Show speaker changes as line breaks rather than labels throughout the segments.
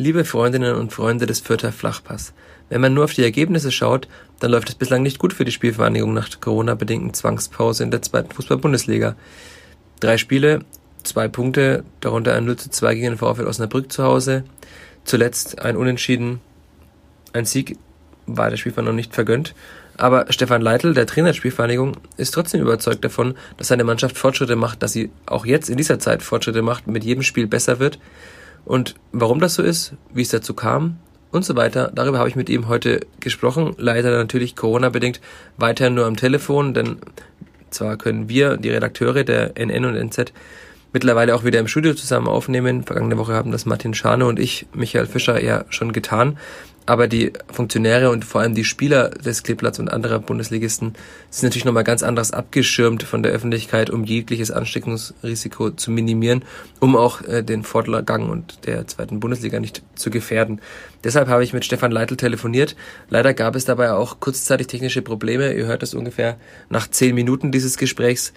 Liebe Freundinnen und Freunde des Fürther Flachpass, wenn man nur auf die Ergebnisse schaut, dann läuft es bislang nicht gut für die Spielvereinigung nach der Corona-bedingten Zwangspause in der zweiten Fußball-Bundesliga. Drei Spiele, zwei Punkte, darunter ein 0 zu 2 gegen den VfL Osnabrück zu Hause, zuletzt ein Unentschieden, ein Sieg war der Spielverein noch nicht vergönnt. Aber Stefan Leitl, der Trainer der Spielvereinigung, ist trotzdem überzeugt davon, dass seine Mannschaft Fortschritte macht, dass sie auch jetzt in dieser Zeit Fortschritte macht, mit jedem Spiel besser wird und warum das so ist, wie es dazu kam und so weiter, darüber habe ich mit ihm heute gesprochen. Leider natürlich Corona-bedingt weiter nur am Telefon, denn zwar können wir, die Redakteure der NN und NZ, mittlerweile auch wieder im Studio zusammen aufnehmen. Vergangene Woche haben das Martin Schane und ich, Michael Fischer, ja schon getan aber die Funktionäre und vor allem die Spieler des Kleeblatts und anderer Bundesligisten sind natürlich nochmal ganz anders abgeschirmt von der Öffentlichkeit, um jegliches Ansteckungsrisiko zu minimieren, um auch äh, den Fortgang und der zweiten Bundesliga nicht zu gefährden. Deshalb habe ich mit Stefan Leitl telefoniert. Leider gab es dabei auch kurzzeitig technische Probleme. Ihr hört das ungefähr nach zehn Minuten dieses Gesprächs.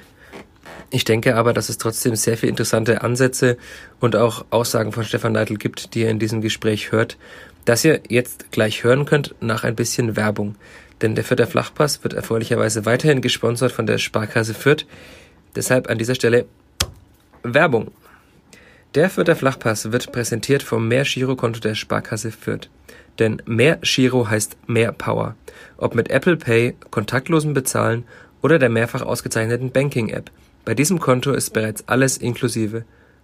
Ich denke aber, dass es trotzdem sehr viele interessante Ansätze und auch Aussagen von Stefan Leitl gibt, die ihr in diesem Gespräch hört das ihr jetzt gleich hören könnt nach ein bisschen Werbung. Denn der Fürther Flachpass wird erfreulicherweise weiterhin gesponsert von der Sparkasse Fürth. Deshalb an dieser Stelle Werbung. Der Fürther Flachpass wird präsentiert vom Mehr-Giro-Konto der Sparkasse Fürth. Denn mehr Giro heißt mehr Power. Ob mit Apple Pay, kontaktlosen Bezahlen oder der mehrfach ausgezeichneten Banking-App. Bei diesem Konto ist bereits alles inklusive.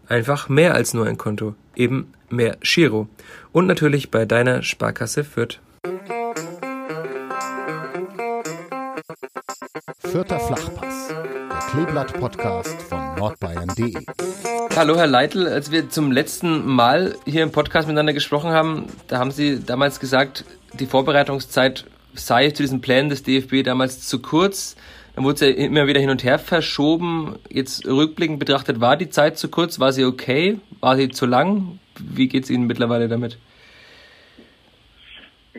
Einfach mehr als nur ein Konto, eben mehr Giro. Und natürlich bei deiner Sparkasse Fürth.
Vierter Flachpass, der Kleeblatt-Podcast von nordbayern.de.
Hallo Herr Leitl, als wir zum letzten Mal hier im Podcast miteinander gesprochen haben, da haben Sie damals gesagt, die Vorbereitungszeit sei zu diesen Plänen des DFB damals zu kurz. Dann wurde es ja immer wieder hin und her verschoben. Jetzt rückblickend betrachtet, war die Zeit zu kurz? War sie okay? War sie zu lang? Wie geht es Ihnen mittlerweile damit?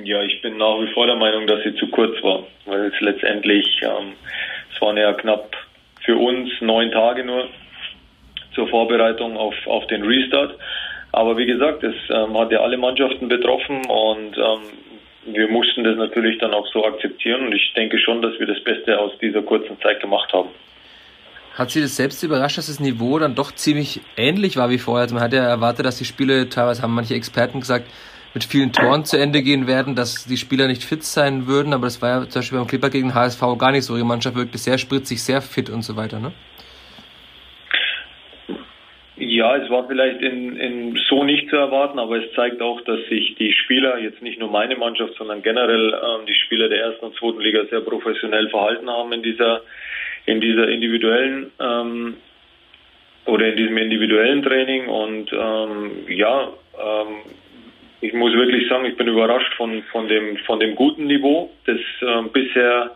Ja, ich bin nach wie vor der Meinung, dass sie zu kurz war, weil es letztendlich, ähm, es waren ja knapp für uns neun Tage nur zur Vorbereitung auf, auf den Restart. Aber wie gesagt, es ähm, hat ja alle Mannschaften betroffen und ähm, wir mussten das natürlich dann auch so akzeptieren und ich denke schon, dass wir das Beste aus dieser kurzen Zeit gemacht haben.
Hat Sie das selbst überrascht, dass das Niveau dann doch ziemlich ähnlich war wie vorher? Also man hat ja erwartet, dass die Spiele, teilweise haben manche Experten gesagt, mit vielen Toren zu Ende gehen werden, dass die Spieler nicht fit sein würden, aber das war ja zum Beispiel beim Clipper gegen HSV gar nicht so. Die Mannschaft wirkte sehr spritzig, sehr fit und so weiter, ne?
Ja, es war vielleicht in, in so nicht zu erwarten, aber es zeigt auch, dass sich die Spieler, jetzt nicht nur meine Mannschaft, sondern generell ähm, die Spieler der ersten und zweiten Liga sehr professionell verhalten haben in dieser, in dieser individuellen ähm, oder in diesem individuellen Training. Und ähm, ja, ähm, ich muss wirklich sagen, ich bin überrascht von, von, dem, von dem guten Niveau, das ähm, bisher,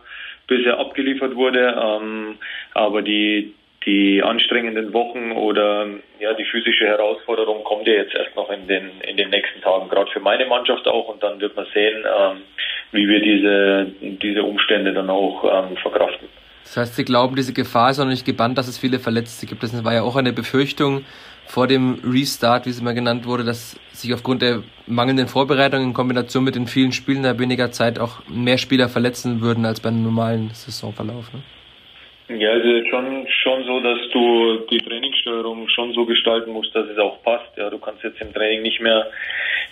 bisher abgeliefert wurde. Ähm, aber die, die anstrengenden Wochen oder ja die physische Herausforderung kommt ja jetzt erst noch in den in den nächsten Tagen, gerade für meine Mannschaft auch und dann wird man sehen, ähm, wie wir diese diese Umstände dann auch ähm, verkraften.
Das heißt, Sie glauben, diese Gefahr ist noch nicht gebannt, dass es viele Verletzte gibt. Das war ja auch eine Befürchtung vor dem Restart, wie es immer genannt wurde, dass sich aufgrund der mangelnden Vorbereitung in Kombination mit den vielen Spielen der weniger Zeit auch mehr Spieler verletzen würden als beim normalen Saisonverlauf. Ne?
Ja, ist schon, schon so, dass du die Trainingssteuerung schon so gestalten musst, dass es auch passt. Ja, du kannst jetzt im Training nicht mehr,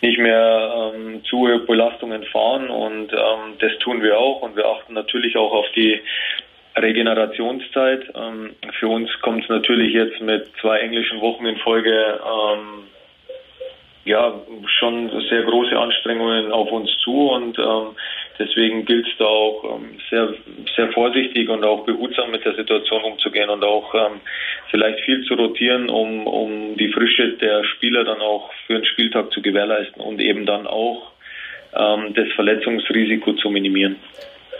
nicht mehr ähm, zu hohe Belastungen fahren und ähm, das tun wir auch und wir achten natürlich auch auf die Regenerationszeit. Ähm, für uns kommt es natürlich jetzt mit zwei englischen Wochen in Folge ähm, ja schon sehr große Anstrengungen auf uns zu und ähm, Deswegen gilt es da auch ähm, sehr, sehr vorsichtig und auch behutsam mit der Situation umzugehen und auch ähm, vielleicht viel zu rotieren, um, um die Frische der Spieler dann auch für den Spieltag zu gewährleisten und eben dann auch ähm, das Verletzungsrisiko zu minimieren.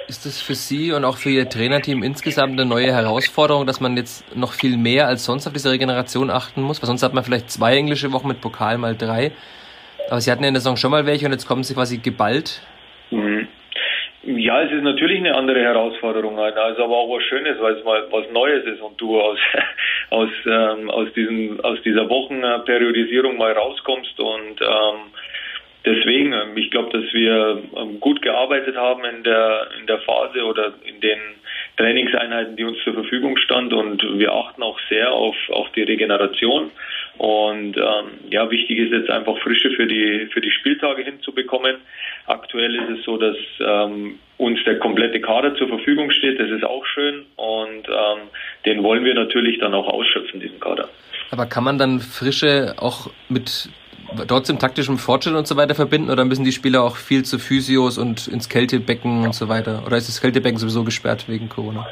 Ist das für Sie und auch für Ihr Trainerteam insgesamt eine neue Herausforderung, dass man jetzt noch viel mehr als sonst auf diese Regeneration achten muss? Weil sonst hat man vielleicht zwei englische Wochen mit Pokal mal drei. Aber Sie hatten ja in der Saison schon mal welche und jetzt kommen Sie quasi geballt.
Mhm. Ja, es ist natürlich eine andere Herausforderung, also aber auch was Schönes, weil es mal was Neues ist und du aus aus ähm, aus diesem aus dieser Wochenperiodisierung mal rauskommst und ähm, deswegen, ähm, ich glaube, dass wir ähm, gut gearbeitet haben in der, in der Phase oder in den Trainingseinheiten, die uns zur Verfügung stand und wir achten auch sehr auf, auf die Regeneration. Und ähm, ja, wichtig ist jetzt einfach Frische für die, für die Spieltage hinzubekommen. Aktuell ist es so, dass ähm, uns der komplette Kader zur Verfügung steht. Das ist auch schön und ähm, den wollen wir natürlich dann auch ausschöpfen, diesen Kader.
Aber kann man dann Frische auch mit trotzdem taktischem Fortschritt und so weiter verbinden oder müssen die Spieler auch viel zu Physios und ins Kältebecken und so weiter? Oder ist das Kältebecken sowieso gesperrt wegen Corona?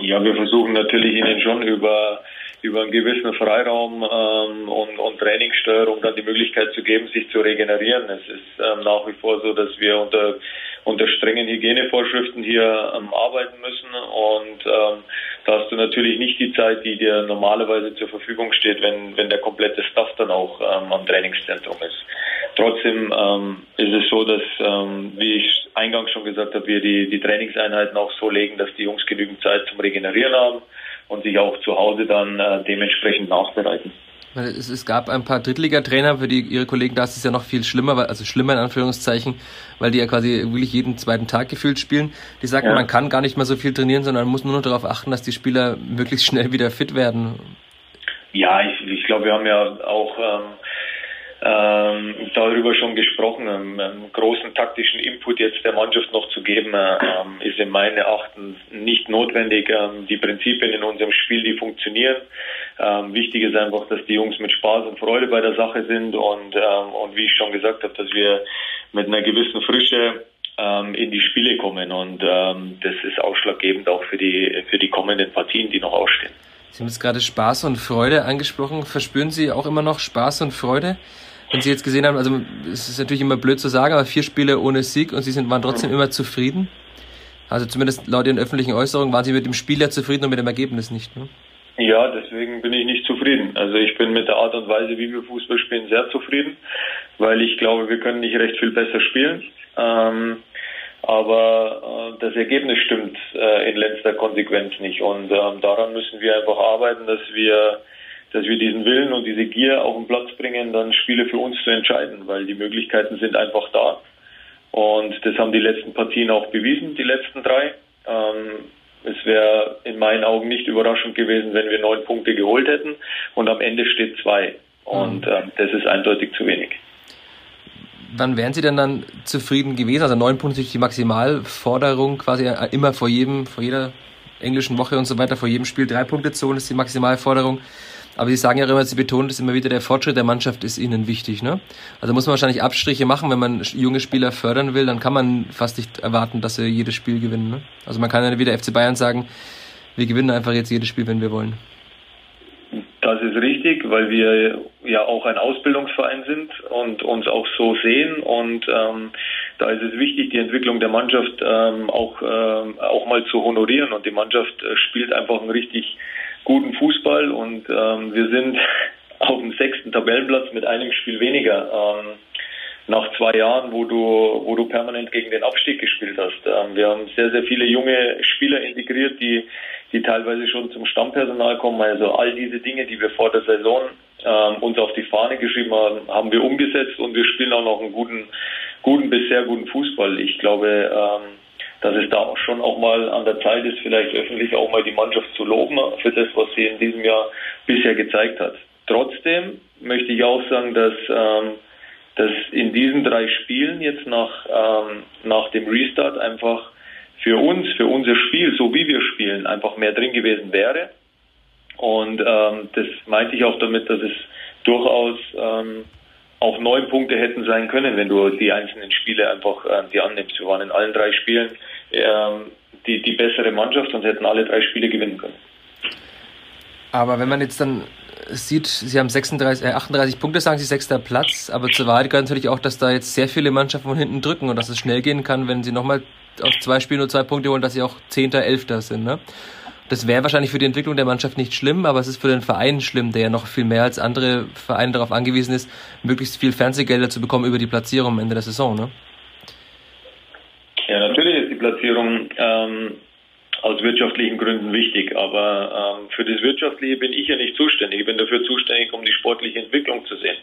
Ja, wir versuchen natürlich ihnen schon über über einen gewissen Freiraum ähm, und, und Trainingssteuerung dann die Möglichkeit zu geben, sich zu regenerieren. Es ist ähm, nach wie vor so, dass wir unter unter strengen Hygienevorschriften hier ähm, arbeiten müssen und ähm, da hast du natürlich nicht die Zeit, die dir normalerweise zur Verfügung steht, wenn, wenn der komplette Staff dann auch ähm, am Trainingszentrum ist. Trotzdem ähm, ist es so, dass, ähm, wie ich eingangs schon gesagt habe, wir die, die Trainingseinheiten auch so legen, dass die Jungs genügend Zeit zum Regenerieren haben und sich auch zu Hause dann äh, dementsprechend nachbereiten.
Es, es gab ein paar Drittligatrainer, für die ihre Kollegen da ist es ja noch viel schlimmer, also schlimmer in Anführungszeichen, weil die ja quasi wirklich jeden zweiten Tag gefühlt spielen. Die sagen, ja. man kann gar nicht mehr so viel trainieren, sondern man muss nur noch darauf achten, dass die Spieler möglichst schnell wieder fit werden.
Ja, ich, ich glaube, wir haben ja auch ähm, ähm, darüber schon gesprochen. einen ähm, großen taktischen Input jetzt der Mannschaft noch zu geben, äh, ähm, ist in meinen Erachtens nicht notwendig. Ähm, die Prinzipien in unserem Spiel, die funktionieren. Ähm, wichtig ist einfach, dass die Jungs mit Spaß und Freude bei der Sache sind und, ähm, und wie ich schon gesagt habe, dass wir mit einer gewissen Frische in die Spiele kommen und das ist ausschlaggebend auch für die für die kommenden Partien, die noch ausstehen.
Sie haben jetzt gerade Spaß und Freude angesprochen. Verspüren Sie auch immer noch Spaß und Freude? Wenn Sie jetzt gesehen haben, also es ist natürlich immer blöd zu sagen, aber vier Spiele ohne Sieg und Sie sind, waren trotzdem immer zufrieden? Also zumindest laut Ihren öffentlichen Äußerungen waren Sie mit dem Spieler zufrieden und mit dem Ergebnis nicht, ne?
Ja, deswegen bin ich nicht zufrieden. Also ich bin mit der Art und Weise, wie wir Fußball spielen, sehr zufrieden, weil ich glaube, wir können nicht recht viel besser spielen. Ähm, aber äh, das Ergebnis stimmt äh, in letzter Konsequenz nicht. Und ähm, daran müssen wir einfach arbeiten, dass wir dass wir diesen Willen und diese Gier auf den Platz bringen, dann Spiele für uns zu entscheiden, weil die Möglichkeiten sind einfach da. Und das haben die letzten Partien auch bewiesen, die letzten drei. Ähm, es wäre in meinen Augen nicht überraschend gewesen, wenn wir neun Punkte geholt hätten und am Ende steht zwei. Und ähm, das ist eindeutig zu wenig.
Wann wären Sie denn dann zufrieden gewesen? Also neun Punkte ist die Maximalforderung, quasi immer vor jedem, vor jeder englischen Woche und so weiter, vor jedem Spiel drei Punkte zu holen, ist die Maximalforderung. Aber Sie sagen ja immer, Sie betonen das immer wieder, der Fortschritt der Mannschaft ist Ihnen wichtig. Ne? Also muss man wahrscheinlich Abstriche machen, wenn man junge Spieler fördern will, dann kann man fast nicht erwarten, dass sie jedes Spiel gewinnen. Ne? Also man kann ja wieder FC Bayern sagen, wir gewinnen einfach jetzt jedes Spiel, wenn wir wollen.
Das ist richtig, weil wir ja auch ein Ausbildungsverein sind und uns auch so sehen. Und ähm, da ist es wichtig, die Entwicklung der Mannschaft ähm, auch, ähm, auch mal zu honorieren. Und die Mannschaft äh, spielt einfach ein richtig guten Fußball und ähm, wir sind auf dem sechsten Tabellenplatz mit einem Spiel weniger. Ähm, nach zwei Jahren, wo du, wo du permanent gegen den Abstieg gespielt hast. Ähm, wir haben sehr, sehr viele junge Spieler integriert, die, die teilweise schon zum Stammpersonal kommen. Also all diese Dinge, die wir vor der Saison ähm, uns auf die Fahne geschrieben haben, haben wir umgesetzt und wir spielen auch noch einen guten, guten bis sehr guten Fußball. Ich glaube, ähm, dass es da schon auch mal an der Zeit ist, vielleicht öffentlich auch mal die Mannschaft zu loben für das, was sie in diesem Jahr bisher gezeigt hat. Trotzdem möchte ich auch sagen, dass, ähm, dass in diesen drei Spielen jetzt nach, ähm, nach dem Restart einfach für uns, für unser Spiel, so wie wir spielen, einfach mehr drin gewesen wäre. Und ähm, das meinte ich auch damit, dass es durchaus ähm, auch neun Punkte hätten sein können, wenn du die einzelnen Spiele einfach äh, die annimmst. Wir waren in allen drei Spielen die, die bessere Mannschaft und hätten alle drei Spiele gewinnen können.
Aber wenn man jetzt dann sieht, Sie haben 36, äh, 38 Punkte, sagen Sie, sechster Platz, aber zur Wahrheit gehört natürlich auch, dass da jetzt sehr viele Mannschaften von hinten drücken und dass es schnell gehen kann, wenn Sie nochmal auf zwei Spiele nur zwei Punkte holen, dass Sie auch Zehnter, Elfter sind. Ne? Das wäre wahrscheinlich für die Entwicklung der Mannschaft nicht schlimm, aber es ist für den Verein schlimm, der ja noch viel mehr als andere Vereine darauf angewiesen ist, möglichst viel Fernsehgelder zu bekommen über die Platzierung am Ende der Saison. Ne?
Ja, natürlich ist die Platzierung ähm, aus wirtschaftlichen Gründen wichtig. Aber ähm, für das Wirtschaftliche bin ich ja nicht zuständig. Ich bin dafür zuständig, um die sportliche Entwicklung zu sehen.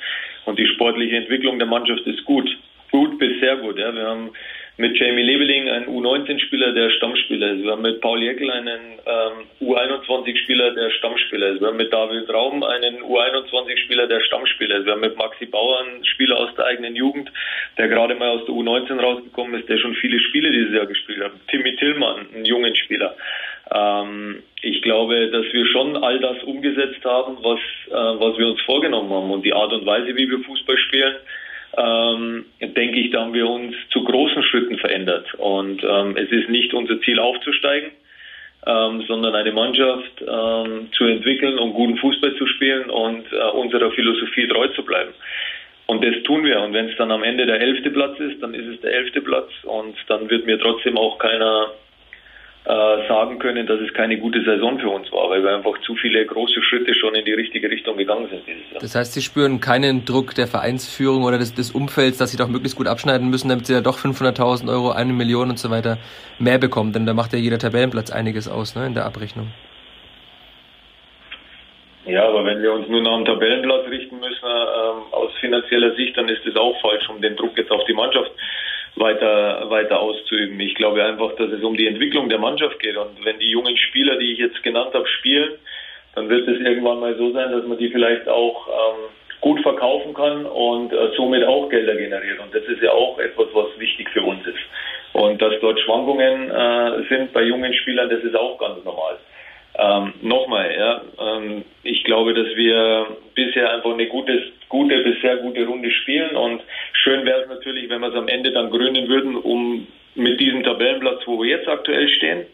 Und die sportliche Entwicklung der Mannschaft ist gut. Gut bis sehr gut. Ja. Wir haben mit Jamie Leveling einen U19-Spieler, der Stammspieler ist. Wir haben mit Paul Jäckel einen ähm, U21-Spieler, der Stammspieler ist. Wir haben mit David Raum einen U21-Spieler, der Stammspieler ist. Wir haben mit Maxi Bauer einen Spieler aus der eigenen Jugend, der gerade mal aus der U19 rausgekommen ist, der schon viele Spiele dieses Jahr gespielt hat. Timmy Tillmann, einen jungen Spieler. Ähm, ich glaube, dass wir schon all das umgesetzt haben, was, äh, was wir uns vorgenommen haben. Und die Art und Weise, wie wir Fußball spielen, ähm, denke ich, da haben wir uns zu großen Schritten verändert. Und ähm, es ist nicht unser Ziel aufzusteigen, ähm, sondern eine Mannschaft ähm, zu entwickeln und guten Fußball zu spielen und äh, unserer Philosophie treu zu bleiben. Und das tun wir. Und wenn es dann am Ende der elfte Platz ist, dann ist es der elfte Platz. Und dann wird mir trotzdem auch keiner sagen können, dass es keine gute Saison für uns war, weil wir einfach zu viele große Schritte schon in die richtige Richtung gegangen sind dieses Jahr.
Das heißt, Sie spüren keinen Druck der Vereinsführung oder des, des Umfelds, dass Sie doch möglichst gut abschneiden müssen, damit Sie ja doch 500.000 Euro, eine Million und so weiter mehr bekommen, denn da macht ja jeder Tabellenplatz einiges aus ne, in der Abrechnung.
Ja, aber wenn wir uns nur nach dem Tabellenplatz richten müssen, ähm, aus finanzieller Sicht, dann ist das auch falsch, um den Druck jetzt auf die Mannschaft weiter, weiter auszuüben. Ich glaube einfach, dass es um die Entwicklung der Mannschaft geht. Und wenn die jungen Spieler, die ich jetzt genannt habe, spielen, dann wird es irgendwann mal so sein, dass man die vielleicht auch ähm, gut verkaufen kann und äh, somit auch Gelder generiert. Und das ist ja auch etwas, was wichtig für uns ist. Und dass dort Schwankungen äh, sind bei jungen Spielern, das ist auch ganz normal. Ähm, Nochmal, ja, ähm, ich glaube, dass wir bisher einfach eine gute, gute bis sehr gute Runde spielen und schön wäre es natürlich, wenn wir es am Ende dann gründen würden, um mit diesem Tabellenplatz, wo wir jetzt aktuell stehen.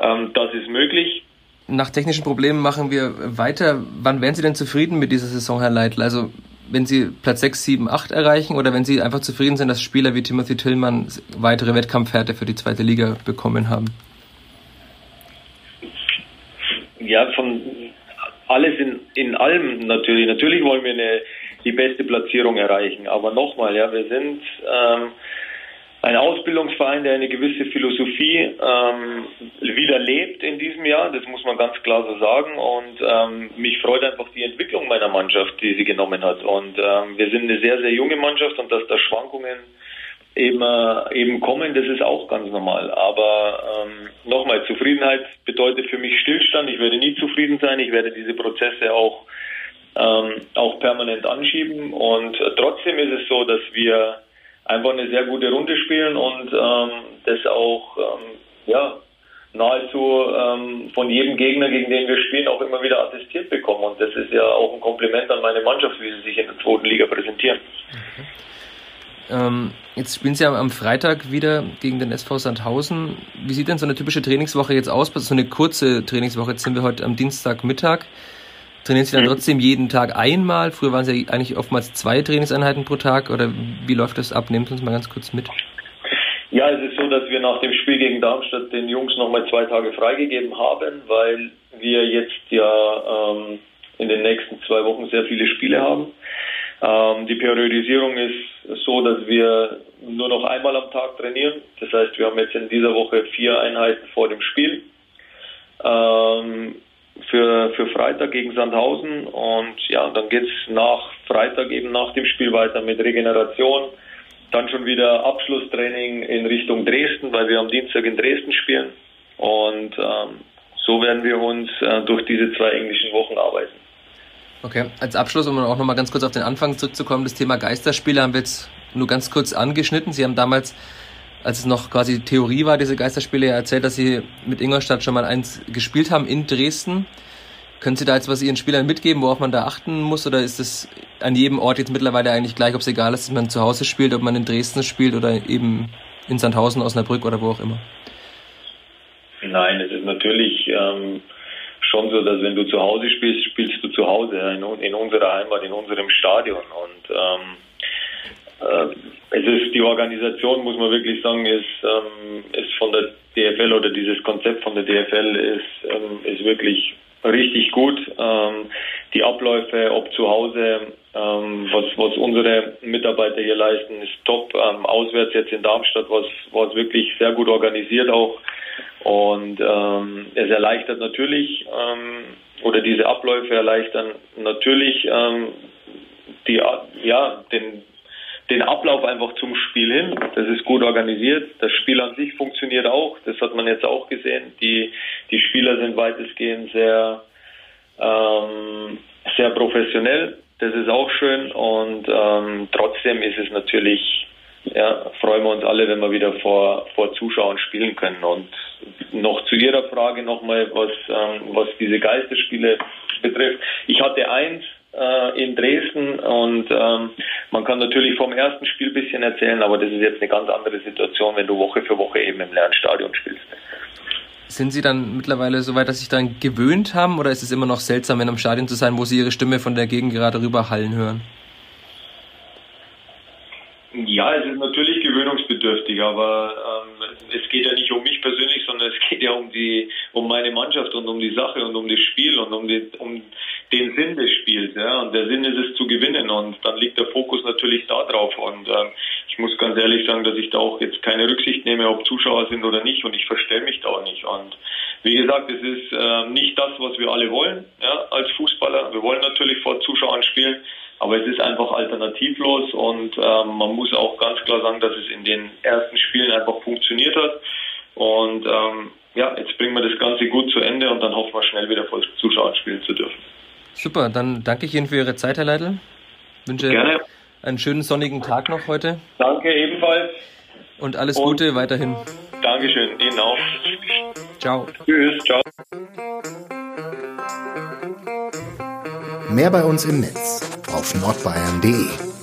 Ähm, das ist möglich.
Nach technischen Problemen machen wir weiter. Wann wären Sie denn zufrieden mit dieser Saison, Herr Leitl? Also wenn Sie Platz 6, 7, 8 erreichen oder wenn Sie einfach zufrieden sind, dass Spieler wie Timothy Tillmann weitere Wettkampfhärte für die zweite Liga bekommen haben?
ja, von alles in, in allem natürlich. Natürlich wollen wir eine, die beste Platzierung erreichen. Aber nochmal, ja, wir sind ähm, ein Ausbildungsverein, der eine gewisse Philosophie ähm, wieder in diesem Jahr. Das muss man ganz klar so sagen. Und ähm, mich freut einfach die Entwicklung meiner Mannschaft, die sie genommen hat. Und ähm, wir sind eine sehr, sehr junge Mannschaft und dass da Schwankungen eben, äh, eben kommen, das ist auch ganz normal. Aber ähm, nochmal, Zufriedenheit bedeutet für mich Stillstand. Ich werde nie zufrieden sein. Ich werde diese Prozesse auch, ähm, auch permanent anschieben. Und äh, trotzdem ist es so, dass wir einfach eine sehr gute Runde spielen und ähm, das auch ähm, ja, nahezu ähm, von jedem Gegner, gegen den wir spielen, auch immer wieder attestiert bekommen. Und das ist ja auch ein Kompliment an meine Mannschaft, wie sie sich in der zweiten Liga präsentieren.
Mhm. Ähm, jetzt spielen Sie am Freitag wieder gegen den SV Sandhausen. Wie sieht denn so eine typische Trainingswoche jetzt aus? So eine kurze Trainingswoche. Jetzt sind wir heute am Dienstagmittag. Trainieren Sie dann mhm. trotzdem jeden Tag einmal? Früher waren es ja eigentlich oftmals zwei Trainingseinheiten pro Tag. Oder wie läuft das ab? Nehmt uns mal ganz kurz mit.
Ja, es ist so, dass wir nach dem Spiel gegen Darmstadt den Jungs nochmal zwei Tage freigegeben haben, weil wir jetzt ja ähm, in den nächsten zwei Wochen sehr viele Spiele haben. Ähm, die Periodisierung ist so, dass wir nur noch einmal am Tag trainieren. Das heißt, wir haben jetzt in dieser Woche vier Einheiten vor dem Spiel. Ähm, für, für Freitag gegen Sandhausen und ja, dann geht es nach Freitag eben nach dem Spiel weiter mit Regeneration. Dann schon wieder Abschlusstraining in Richtung Dresden, weil wir am Dienstag in Dresden spielen. Und ähm, so werden wir uns äh, durch diese zwei englischen Wochen arbeiten.
Okay, als Abschluss, um auch nochmal ganz kurz auf den Anfang zurückzukommen, das Thema Geisterspiele haben wir jetzt nur ganz kurz angeschnitten. Sie haben damals, als es noch quasi Theorie war, diese Geisterspiele, erzählt, dass Sie mit Ingolstadt schon mal eins gespielt haben in Dresden. Können Sie da jetzt was Ihren Spielern mitgeben, worauf man da achten muss? Oder ist es an jedem Ort jetzt mittlerweile eigentlich gleich, ob es egal ist, dass man zu Hause spielt, ob man in Dresden spielt oder eben in Sandhausen, Osnabrück oder wo auch immer?
Nein, es ist natürlich ähm, schon so, dass wenn du zu Hause spielst, spielst du zu Hause in, in unserer Heimat, in unserem Stadion. Und ähm, äh, es ist die Organisation, muss man wirklich sagen, ist, ähm, ist von der DFL oder dieses Konzept von der DFL ist, ähm, ist wirklich richtig gut. Ähm, die Abläufe, ob zu Hause Ähm, was, was unsere Mitarbeiter hier leisten, ist top. Ähm, auswärts jetzt in Darmstadt war es wirklich sehr gut organisiert auch. Und ähm, es erleichtert natürlich, oder diese Abläufe erleichtern natürlich die, ja, den, den Ablauf einfach zum Spiel hin. Das ist gut organisiert. Das Spiel an sich funktioniert auch. Das hat man jetzt auch gesehen. Die, die Spieler sind weitestgehend sehr, ähm, sehr professionell. Das ist auch schön. Und ähm, trotzdem ist es natürlich, ja, freuen wir uns alle, wenn wir wieder vor, vor Zuschauern spielen können. Und noch zu Ihrer Frage nochmal, was, ähm, was diese Geisterspiele betrifft. Ich hatte eins, äh, in Dresden und ähm, man kann natürlich vom ersten Spiel ein bisschen erzählen, aber das ist jetzt eine ganz andere Situation, wenn du Woche für Woche eben im Lernstadion spielst.
Sind Sie dann mittlerweile so weit, dass Sie sich daran gewöhnt haben oder ist es immer noch seltsam, in einem Stadion zu sein, wo Sie Ihre Stimme von der Gegend gerade rüberhallen hören?
Ja, es ist natürlich gewöhnungsbedürftig, aber ähm, es geht ja nicht um mich persönlich, sondern es geht ja um die, um meine Mannschaft und um die Sache und um das Spiel und um, die, um den Sinn des Spiels. Ja? Und der Sinn ist es zu gewinnen und dann liegt der Fokus natürlich da drauf. Und äh, ich muss ganz ehrlich sagen, dass ich da auch jetzt keine Rücksicht nehme, ob Zuschauer sind oder nicht und ich verstelle mich da auch nicht. Und wie gesagt, es ist äh, nicht das, was wir alle wollen ja, als Fußballer. Wir wollen natürlich vor Zuschauern spielen. Aber es ist einfach alternativlos und ähm, man muss auch ganz klar sagen, dass es in den ersten Spielen einfach funktioniert hat. Und ähm, ja, jetzt bringen wir das Ganze gut zu Ende und dann hoffen wir schnell wieder vor Zuschauern spielen zu dürfen.
Super, dann danke ich Ihnen für Ihre Zeit, Herr Leitl. Wünsche Gerne. einen schönen sonnigen Tag noch heute.
Danke ebenfalls.
Und alles und Gute weiterhin.
Dankeschön, Ihnen auch.
Ciao.
Tschüss, ciao.
Mehr bei uns im Netz auf nordbayern.de